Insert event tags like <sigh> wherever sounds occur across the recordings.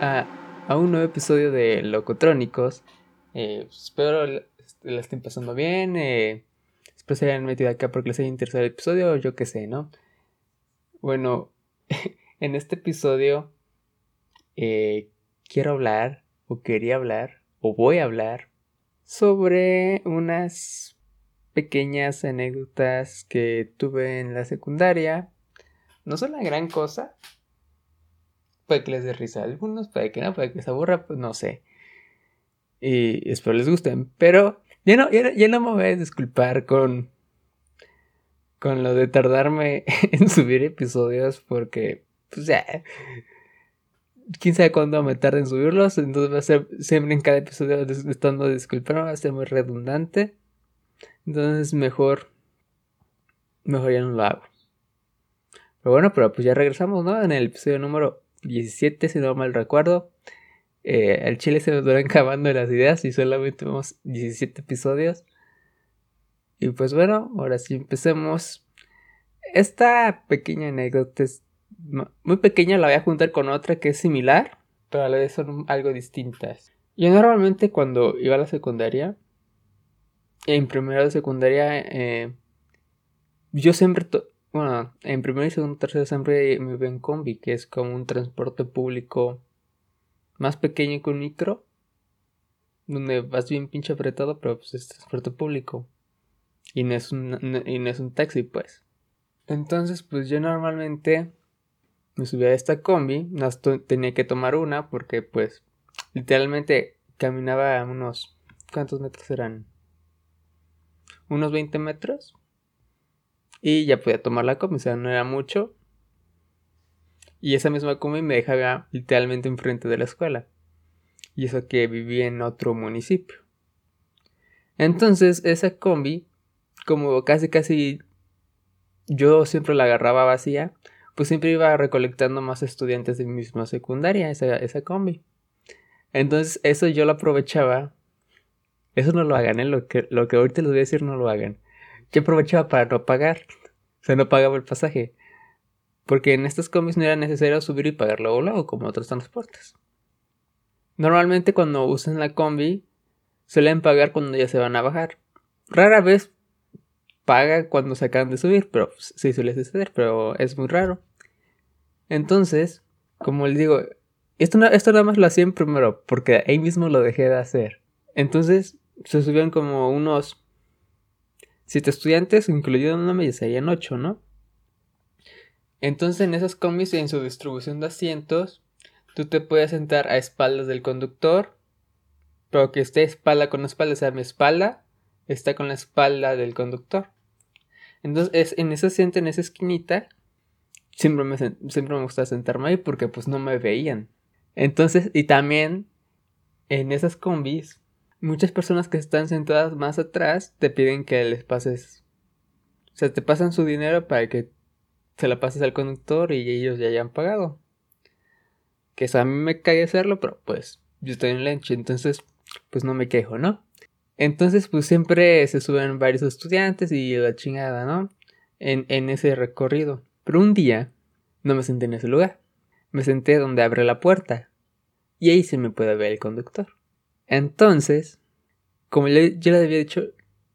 A, un nuevo episodio de Locotrónicos. Eh, espero la estén pasando bien. Eh, espero se hayan metido acá porque les haya interesado el episodio yo qué sé, ¿no? Bueno, <laughs> en este episodio eh, quiero hablar o quería hablar o voy a hablar sobre unas pequeñas anécdotas que tuve en la secundaria. No son la gran cosa. Puede que les dé risa a algunos, puede que no, puede que se aburra, pues no sé. Y espero les gusten. Pero ya no, ya, no me voy a disculpar con, con lo de tardarme <laughs> en subir episodios porque, pues ya, quién sabe cuándo me tarde en subirlos. Entonces va a ser siempre en cada episodio estando disculpando, va a ser muy redundante. Entonces mejor, mejor ya no lo hago. Pero bueno, pero pues ya regresamos, ¿no? En el episodio número 17, si no mal recuerdo. Eh, el chile se nos van <laughs> acabando las ideas y solamente vemos 17 episodios. Y pues bueno, ahora sí empecemos. Esta pequeña anécdota es muy pequeña, la voy a juntar con otra que es similar, pero a la vez son algo distintas. Yo normalmente cuando iba a la secundaria, en primero de secundaria, eh, yo siempre, bueno, en primero y segundo, tercero siempre me iba en combi, que es como un transporte público más pequeño que un micro, donde vas bien pinche apretado, pero pues es transporte público. Y no es un, y no es un taxi, pues. Entonces, pues yo normalmente me subía a esta combi, tenía que tomar una porque pues literalmente caminaba unos... ¿Cuántos metros eran? Unos 20 metros. Y ya podía tomar la combi, o sea, no era mucho. Y esa misma combi me dejaba literalmente enfrente de la escuela. Y eso que vivía en otro municipio. Entonces, esa combi, como casi casi yo siempre la agarraba vacía, pues siempre iba recolectando más estudiantes de mi misma secundaria, esa, esa combi. Entonces, eso yo lo aprovechaba. Eso no lo hagan, ¿eh? Lo que, lo que ahorita les voy a decir no lo hagan. Yo aprovechaba para no pagar. O sea, no pagaba el pasaje. Porque en estas combis no era necesario subir y pagar luego luego, como otros transportes. Normalmente cuando usan la combi, suelen pagar cuando ya se van a bajar. Rara vez paga cuando se acaban de subir, pero sí suele suceder, pero es muy raro. Entonces, como les digo, esto, esto nada más lo hacían primero, porque ahí mismo lo dejé de hacer. Entonces, se subían como unos siete estudiantes, incluyéndome, ya serían ocho, ¿no? Entonces en esas combis en su distribución de asientos, tú te puedes sentar a espaldas del conductor, pero que esté espalda con espalda, o sea, mi espalda está con la espalda del conductor. Entonces es, en ese asiento, en esa esquinita, siempre me, siempre me gusta sentarme ahí porque pues no me veían. Entonces, y también en esas combis, muchas personas que están sentadas más atrás te piden que les pases, o sea, te pasan su dinero para que se la pases al conductor y ellos ya hayan pagado. Que eso a mí me cae hacerlo, pero pues yo estoy en lunch, entonces pues no me quejo, ¿no? Entonces pues siempre se suben varios estudiantes y la chingada, ¿no? En, en ese recorrido. Pero un día no me senté en ese lugar. Me senté donde abre la puerta. Y ahí se me puede ver el conductor. Entonces, como yo le había dicho,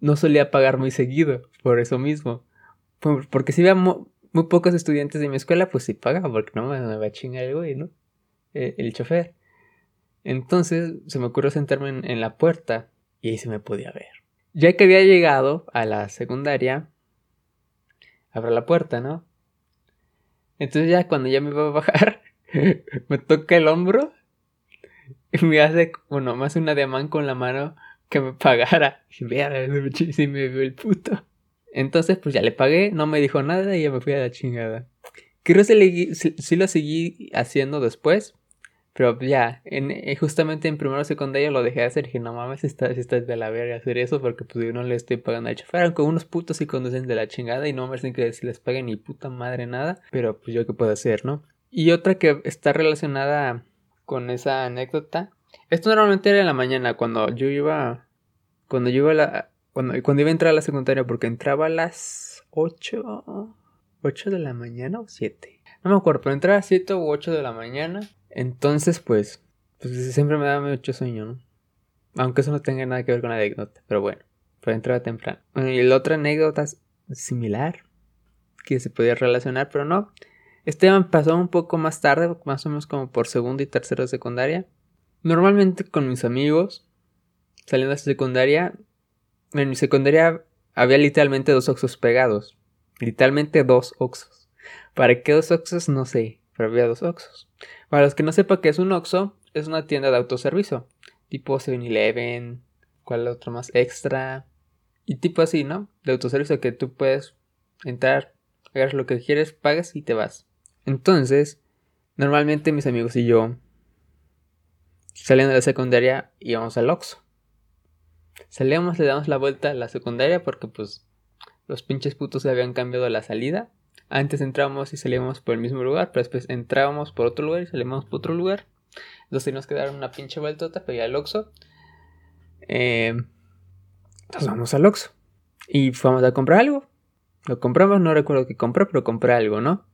no solía pagar muy seguido, por eso mismo. Porque si veamos muy pocos estudiantes de mi escuela, pues sí pagaba, porque no me, va a chingar el güey, ¿no? Eh, el, chofer. Entonces se me ocurrió sentarme en, la puerta y ahí se me podía ver. Ya que había llegado a la secundaria, abro la puerta, ¿no? Entonces ya cuando ya me iba a bajar, <laughs> me toca el hombro y <laughs> me hace, bueno, me hace una ademán con la mano que me pagara. <laughs> Y vea, si me vio el puto. Entonces, pues ya le pagué, no me dijo nada y ya me fui a la chingada. Creo que sí, lo seguí haciendo después, pero ya, eh, justamente en primero o secundario lo dejé de hacer. Dije, no mames, estás está de la verga hacer eso porque pues yo no le estoy pagando al chofer. Aunque unos putos y conducen de la chingada y no me hacen que si les paguen ni puta madre nada. Pero pues yo qué puedo hacer, ¿no? Y otra que está relacionada con esa anécdota. Esto normalmente era en la mañana cuando yo iba... Cuando yo iba a la, cuando, cuando iba a entrar a la secundaria, porque entraba a las 8, 8 de la mañana o 7. No me acuerdo, pero entraba a 7 u 8 de la mañana. Entonces, pues, pues siempre me da mucho sueño, ¿no? Aunque eso no tenga nada que ver con la anécdota, pero bueno, fue entrada temprano. y la otra anécdota similar que se podía relacionar, pero no. Este me pasó un poco más tarde, más o menos como por segundo y tercero de secundaria. Normalmente con mis amigos, saliendo de secundaria, en mi secundaria había literalmente dos oxos pegados. Literalmente dos oxos. ¿Para qué dos oxos? No sé, pero había dos oxos. Para los que no sepan qué es un oxo, es una tienda de autoservicio. Tipo 7-Eleven, ¿cuál otro más? Extra. Y tipo así, ¿no? De autoservicio que tú puedes entrar, hagas lo que quieres, pagas y te vas. Entonces, normalmente mis amigos y yo, saliendo de la secundaria, íbamos al Oxxo. Salíamos, le damos la vuelta a la secundaria porque pues los pinches putos se habían cambiado la salida. Antes entrábamos y salíamos por el mismo lugar, pero después entrábamos por otro lugar y salíamos por otro lugar. Entonces teníamos que dar una pinche vueltota para ir al Oxxo. Eh, nos vamos al Oxxo. Y fuimos a comprar algo. Lo compramos, no recuerdo qué compré, pero compré algo, ¿no?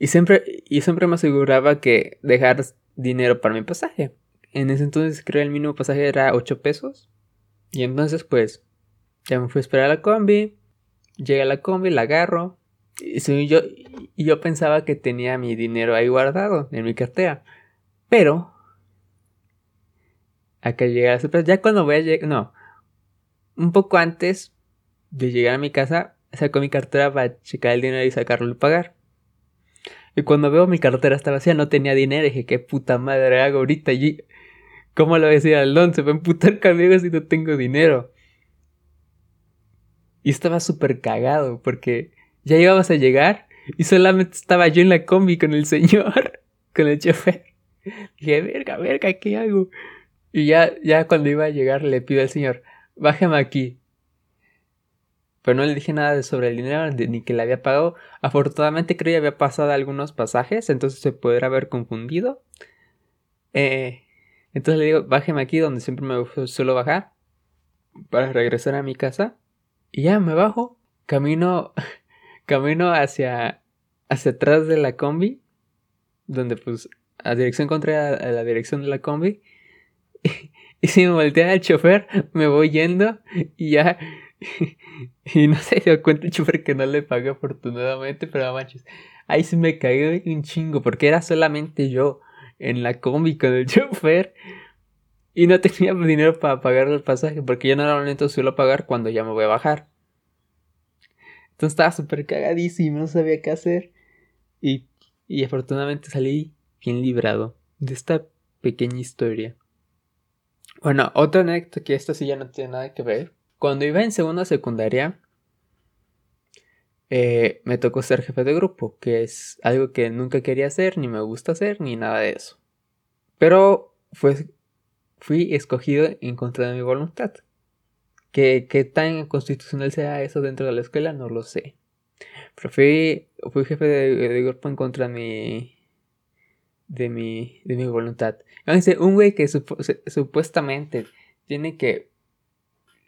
Y siempre, y siempre me aseguraba que dejar dinero para mi pasaje. En ese entonces creo el mínimo pasaje era 8 pesos. Y entonces pues ya me fui a esperar a la combi. Llegué a la combi, la agarro. Y yo, y yo pensaba que tenía mi dinero ahí guardado en mi cartera. Pero acá llegué a la Ya cuando voy a llegar, no, un poco antes de llegar a mi casa, saco mi cartera para checar el dinero y sacarlo y pagar. Y cuando veo mi cartera estaba vacía, no tenía dinero. Y dije, ¿qué puta madre hago ahorita? allí? ¿Cómo lo decía Aldón? Se va a emputar conmigo si no tengo dinero. Y estaba súper cagado porque ya íbamos a llegar y solamente estaba yo en la combi con el señor, <laughs> con el chofer. Dije, verga, verga, ¿qué hago? Y ya, ya cuando iba a llegar le pido al señor, bájame aquí. Pero no le dije nada sobre el dinero ni que le había pagado. Afortunadamente creo que había pasado algunos pasajes, entonces se podría haber confundido. Eh, entonces le digo, bájeme aquí donde siempre me suelo bajar para regresar a mi casa. Y ya me bajo, camino, <laughs> camino hacia, hacia atrás de la combi, donde pues a dirección contraria a la dirección de la combi. <laughs> Y, si me voltea el chofer, me voy yendo y ya. Y no se dio cuenta el chofer que no le pagué afortunadamente, pero manches. Ahí se me cayó un chingo, porque era solamente yo en la combi con el <laughs> chofer. Y no tenía dinero para pagar el pasaje, porque yo normalmente suelo pagar cuando ya me voy a bajar. Entonces estaba súper cagadísimo, no sabía qué hacer. Y, y afortunadamente salí bien librado de esta pequeña historia. Bueno, otra anécdota que esta sí ya no tiene nada que ver. Cuando iba en segunda secundaria, eh, me tocó ser jefe de grupo, que es algo que nunca quería hacer, ni me gusta hacer, ni nada de eso. Pero fue, fui escogido en contra de mi voluntad. ¿Qué, qué tan constitucional sea eso dentro de la escuela? No lo sé. Pero fui, fui jefe de, grupo en contra de mi, de mi, de mi voluntad. un güey que supuestamente tiene que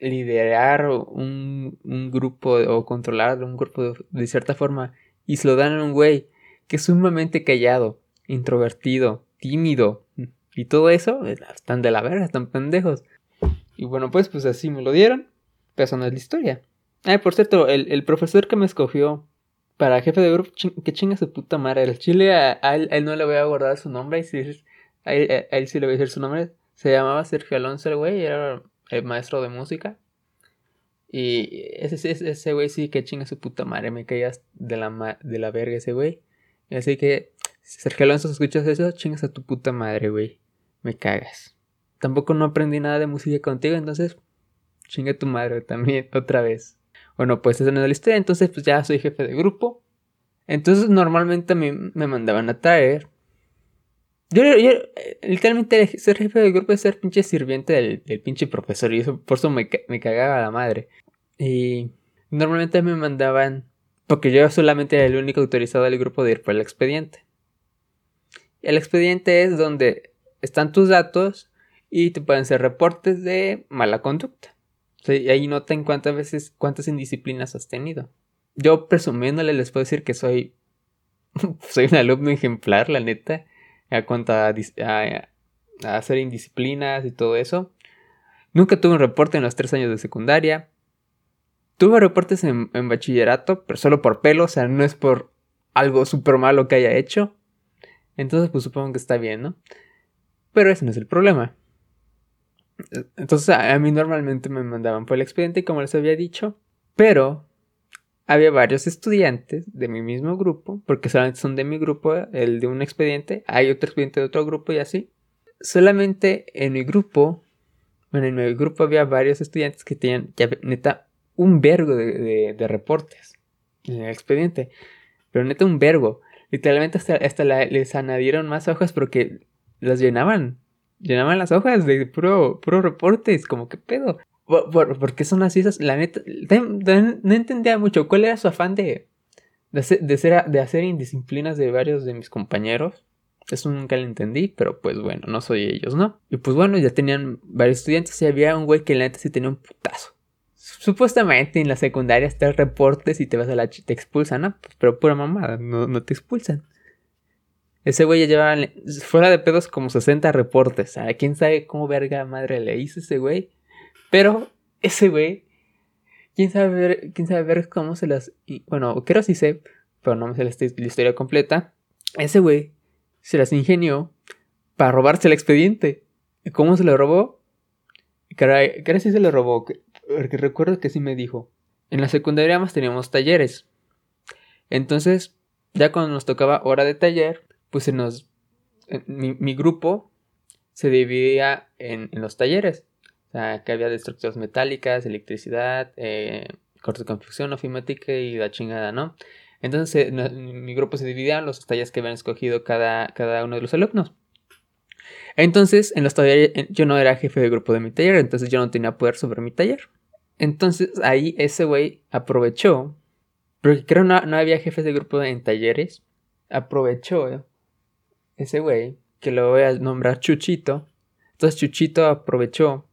liderar un, un grupo o controlar un grupo de, cierta forma y se lo dan a un güey que es sumamente callado, introvertido, tímido y todo eso, eh, están de la verga, están pendejos. Y bueno, pues, pues así me lo dieron, pero no es la historia. Ah, por cierto, el, profesor que me escogió para jefe de grupo, que chinga su puta madre, el chile a, él, no le voy a guardar su nombre, y si a, él, a él sí le voy a decir su nombre, se llamaba Sergio Alonso el güey, era el maestro de música. Y ese, ese, güey sí que chinga su puta madre, me caías de la, de la verga ese güey. Así que, Sergio Alonso, escuchas eso, chingas a tu puta madre, güey. Me cagas. Tampoco no aprendí nada de música contigo, entonces, chinga tu madre también, <laughs> otra vez. Bueno, pues esa no es la historia, entonces pues ya soy jefe de grupo. Entonces normalmente a mí me mandaban a traer yo, literalmente ser jefe de grupo es ser pinche sirviente del, pinche profesor y eso por eso me, cagaba la madre. Y normalmente me mandaban, porque yo solamente era el único autorizado del grupo de ir por el expediente. El expediente es donde están tus datos y te pueden ser reportes de mala conducta. y ahí notan cuántas veces, cuántas indisciplinas has tenido. Yo presumiéndole les puedo decir que soy, <laughs> soy un alumno ejemplar, la neta. A cuanto a, hacer indisciplinas y todo eso. Nunca tuve un reporte en los tres años de secundaria. Tuve reportes en, bachillerato, pero solo por pelo, o sea, no es por algo súper malo que haya hecho. Entonces, pues supongo que está bien, ¿no? Pero ese no es el problema. Entonces, a, mí normalmente me mandaban por el expediente, como les había dicho. Pero había varios estudiantes de mi mismo grupo, porque solamente son de mi grupo, el de un expediente, hay otro expediente de otro grupo y así. Solamente en mi grupo, bueno, en mi grupo había varios estudiantes que tenían, ya, neta, un vergo de, de reportes en el expediente. Pero neta, un vergo. Literalmente hasta, hasta les añadieron más hojas porque las llenaban. Llenaban las hojas de puro, puro reportes. Como que pedo. ¿Por, qué son así esas? La neta, no entendía mucho cuál era su afán de, de, hacer, de, hacer indisciplinas de varios de mis compañeros. Eso nunca lo entendí, pero pues bueno, no soy ellos, ¿no? Y pues bueno, ya tenían varios estudiantes y había un güey que la neta sí tenía un putazo. Supuestamente en la secundaria estás reportes y te vas a la te expulsan, ¿no? Pues, pero pura mamada, no, te expulsan. Ese güey ya llevaba fuera de pedos como 60 reportes. ¿A quién sabe cómo verga madre le hizo ese güey? Pero ese güey, quién sabe ver, quién sabe ver cómo se las. Bueno, creo sí sé, pero no me sé la, historia completa. Ese güey se las ingenió para robarse el expediente. ¿Y cómo se lo robó? Caray, caray sí se lo robó. Porque recuerdo que sí me dijo. En la secundaria más teníamos talleres. Entonces, ya cuando nos tocaba hora de taller, pues se nos. Eh, mi, grupo se dividía en, los talleres. Que había de metálicas, electricidad, eh, corte de confección, ofimática y la chingada, ¿no? Entonces, mi grupo se dividía en los talleres que habían escogido cada, cada uno de los alumnos. Entonces, en los talleres, yo no era jefe de grupo de mi taller, entonces yo no tenía poder sobre mi taller. Entonces ahí ese güey aprovechó, porque creo no, no había jefes de grupo en talleres, aprovechó ese güey, que lo voy a nombrar Chuchito. Entonces Chuchito aprovechó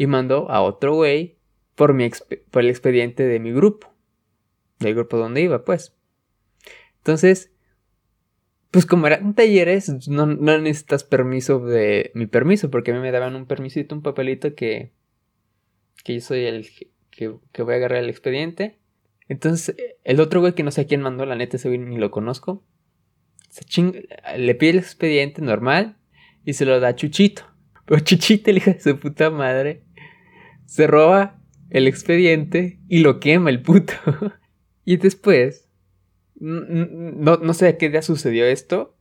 y mandó a otro güey por, mi por el expediente de mi grupo, del grupo donde iba, pues. Entonces, pues como eran talleres, no, necesitas permiso de mi permiso, porque a mí me daban un permisito, un papelito que, que yo soy el que, voy a agarrar el expediente. Entonces, el otro güey que no sé quién mandó, la neta, ese güey ni lo conozco. Se le pide el expediente normal y se lo da a Chuchito. Pero Chuchito, el hijo de su puta madre, se roba el expediente y lo quema el puto. <laughs> y después no, no sé qué día sucedió esto.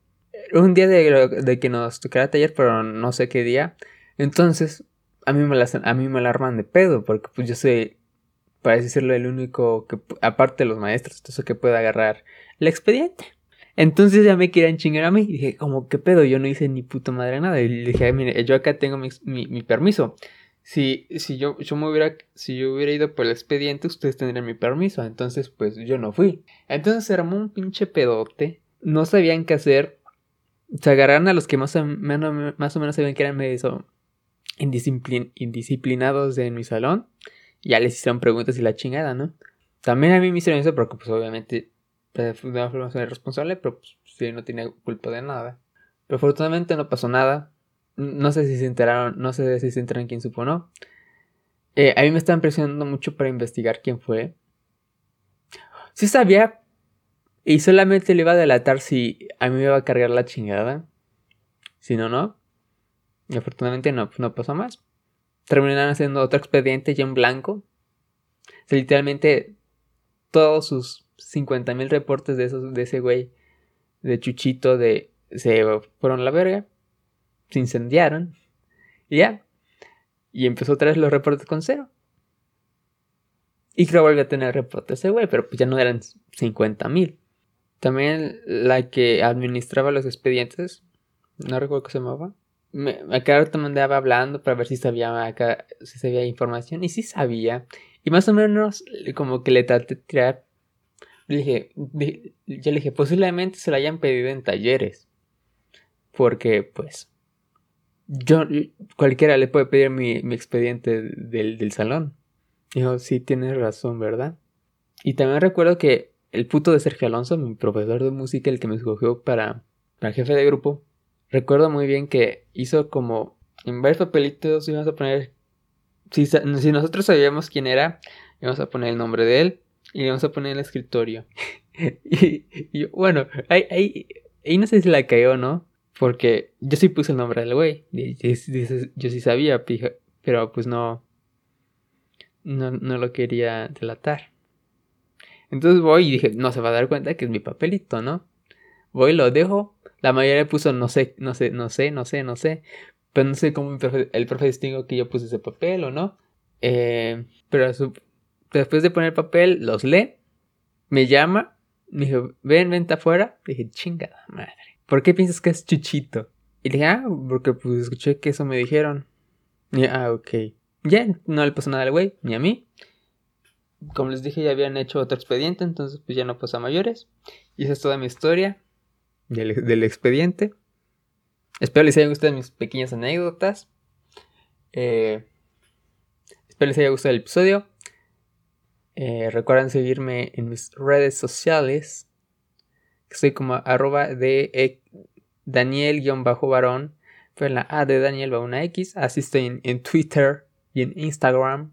Un día de, que nos tocara taller, pero no sé qué día. Entonces, a mí me la, a mí me la arman de pedo, porque pues yo soy, para decirlo, el único que, aparte de los maestros, eso que puede agarrar el expediente. Entonces ya me querían chingar a mí. Y dije, como, ¿qué pedo? Yo no hice ni puta madre nada. Y le dije, mire, yo acá tengo mi, mi permiso. Si, si yo, yo me hubiera, si yo hubiera ido por el expediente, ustedes tendrían mi permiso. Entonces, pues yo no fui. Entonces se armó un pinche pedote. No sabían qué hacer. Se agarraron a los que más o menos, más o menos sabían que eran medio indisciplinados en mi salón. Ya les hicieron preguntas y la chingada, ¿no? También a mí me hicieron eso porque, pues, obviamente, de una forma soy responsable, pero pues, sí, no tenía culpa de nada. Pero afortunadamente no pasó nada. No sé si se enteraron, no sé si se enteraron quién supo o no. Eh, a mí me estaban presionando mucho para investigar quién fue. Sí sabía. Y solamente le iba a delatar si a mí me iba a cargar la chingada. Si no, no. Y afortunadamente no, no pasó más. Terminaron haciendo otro expediente ya en blanco. Literalmente todos sus 50.000 reportes de, esos, de ese güey, de Chuchito, de, se fueron a la verga se incendiaron. Y ya. Y empezó otra vez los reportes con cero. Y creo volvió a tener reportes ese güey, pero pues ya no eran 50 mil. También la que administraba los expedientes, no recuerdo qué se llamaba. Me, acá te mandaba hablando para ver si sabía acá, si sabía información. Y sí sabía. Y más o menos como que le traté de tirar. Le dije, yo le dije, posiblemente se lo hayan pedido en talleres. Porque, pues, yo, cualquiera le puede pedir mi, expediente del, salón. Dijo, sí, tienes razón, ¿verdad? Y también recuerdo que el puto de Sergio Alonso, mi profesor de música, el que me escogió para, para jefe de grupo, recuerdo muy bien que hizo como en varios papelitos íbamos a poner, si, si nosotros sabíamos quién era, íbamos a poner el nombre de él y íbamos a poner el escritorio. <laughs> y, bueno, ahí, ahí, ahí, no sé si la cayó, ¿no? Porque yo sí puse el nombre del güey. Yo sí sabía, pero pues no, no, no lo quería delatar. Entonces voy y dije, no se va a dar cuenta que es mi papelito, ¿no? Voy, lo dejo. La mayoría puso no sé, no sé, no sé, no sé, no sé. Pero no sé cómo el profe, distingo que yo puse ese papel o no. Eh, pero después de poner papel, los lee. Me llama. Me dijo, ven, vente afuera. Dije, chingada madre. ¿Por qué piensas que es Chuchito? Y dije, ah, porque pues escuché que eso me dijeron. Y, ah, ok. Ya, no le pasó nada al güey, ni a mí. Como les dije, ya habían hecho otro expediente, entonces pues ya no pasó a mayores. Y esa es toda mi historia del, expediente. Espero les haya gustado mis pequeñas anécdotas. Eh, espero les haya gustado el episodio. Eh, recuerden seguirme en mis redes sociales. Estoy como arroba de e, Daniel-varón. Pero la A de Daniel va una X. Así estoy en Twitter y en Instagram.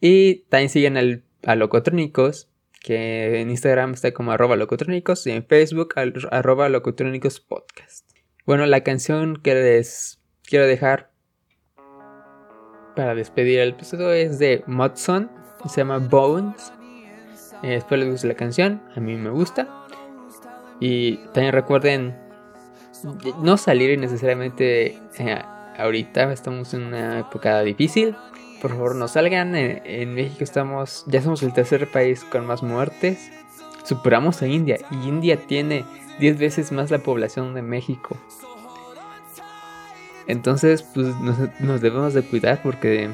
Y también siguen al, a Locotrónicos, que en Instagram está como arroba locotrónicos y en Facebook arroba locotrónicos podcast. Bueno, la canción que les quiero dejar para despedir el episodio es de Mudson, se llama Bones. Eh, espero les guste la canción, a mí me gusta. Y también recuerden no salir necesariamente eh, ahorita estamos en una época difícil. Por favor, no salgan. En, México estamos, ya somos el tercer país con más muertes. Superamos a India y India tiene 10 veces más la población de México. Entonces, pues nos, debemos de cuidar porque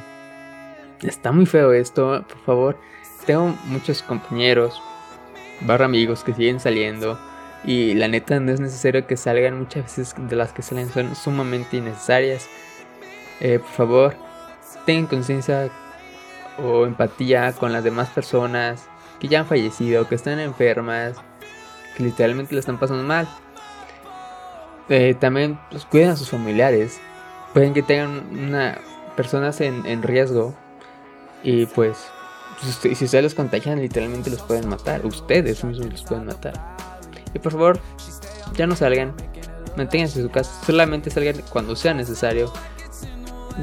está muy feo esto. Por favor, tengo muchos compañeros, barra amigos que siguen saliendo. Y la neta no es necesario que salgan, muchas veces de las que salen son sumamente innecesarias. Eh, por favor, tengan conciencia o empatía con las demás personas que ya han fallecido, que están enfermas, que literalmente le están pasando mal. Eh, también pues, cuiden a sus familiares. Pueden que tengan una, personas en, riesgo y pues si ustedes los contagian literalmente los pueden matar. Ustedes mismos los pueden matar. Y por favor, ya no salgan. Manténganse en su casa. Solamente salgan cuando sea necesario.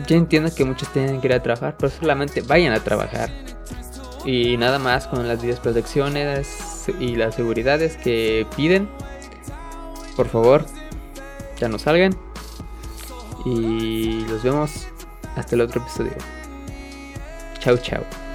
Yo entiendo que muchos tienen que ir a trabajar, pero solamente vayan a trabajar. Y nada más con las 10 protecciones y las seguridades que piden. Por favor, ya no salgan. Y los vemos hasta el otro episodio. Chao, chao.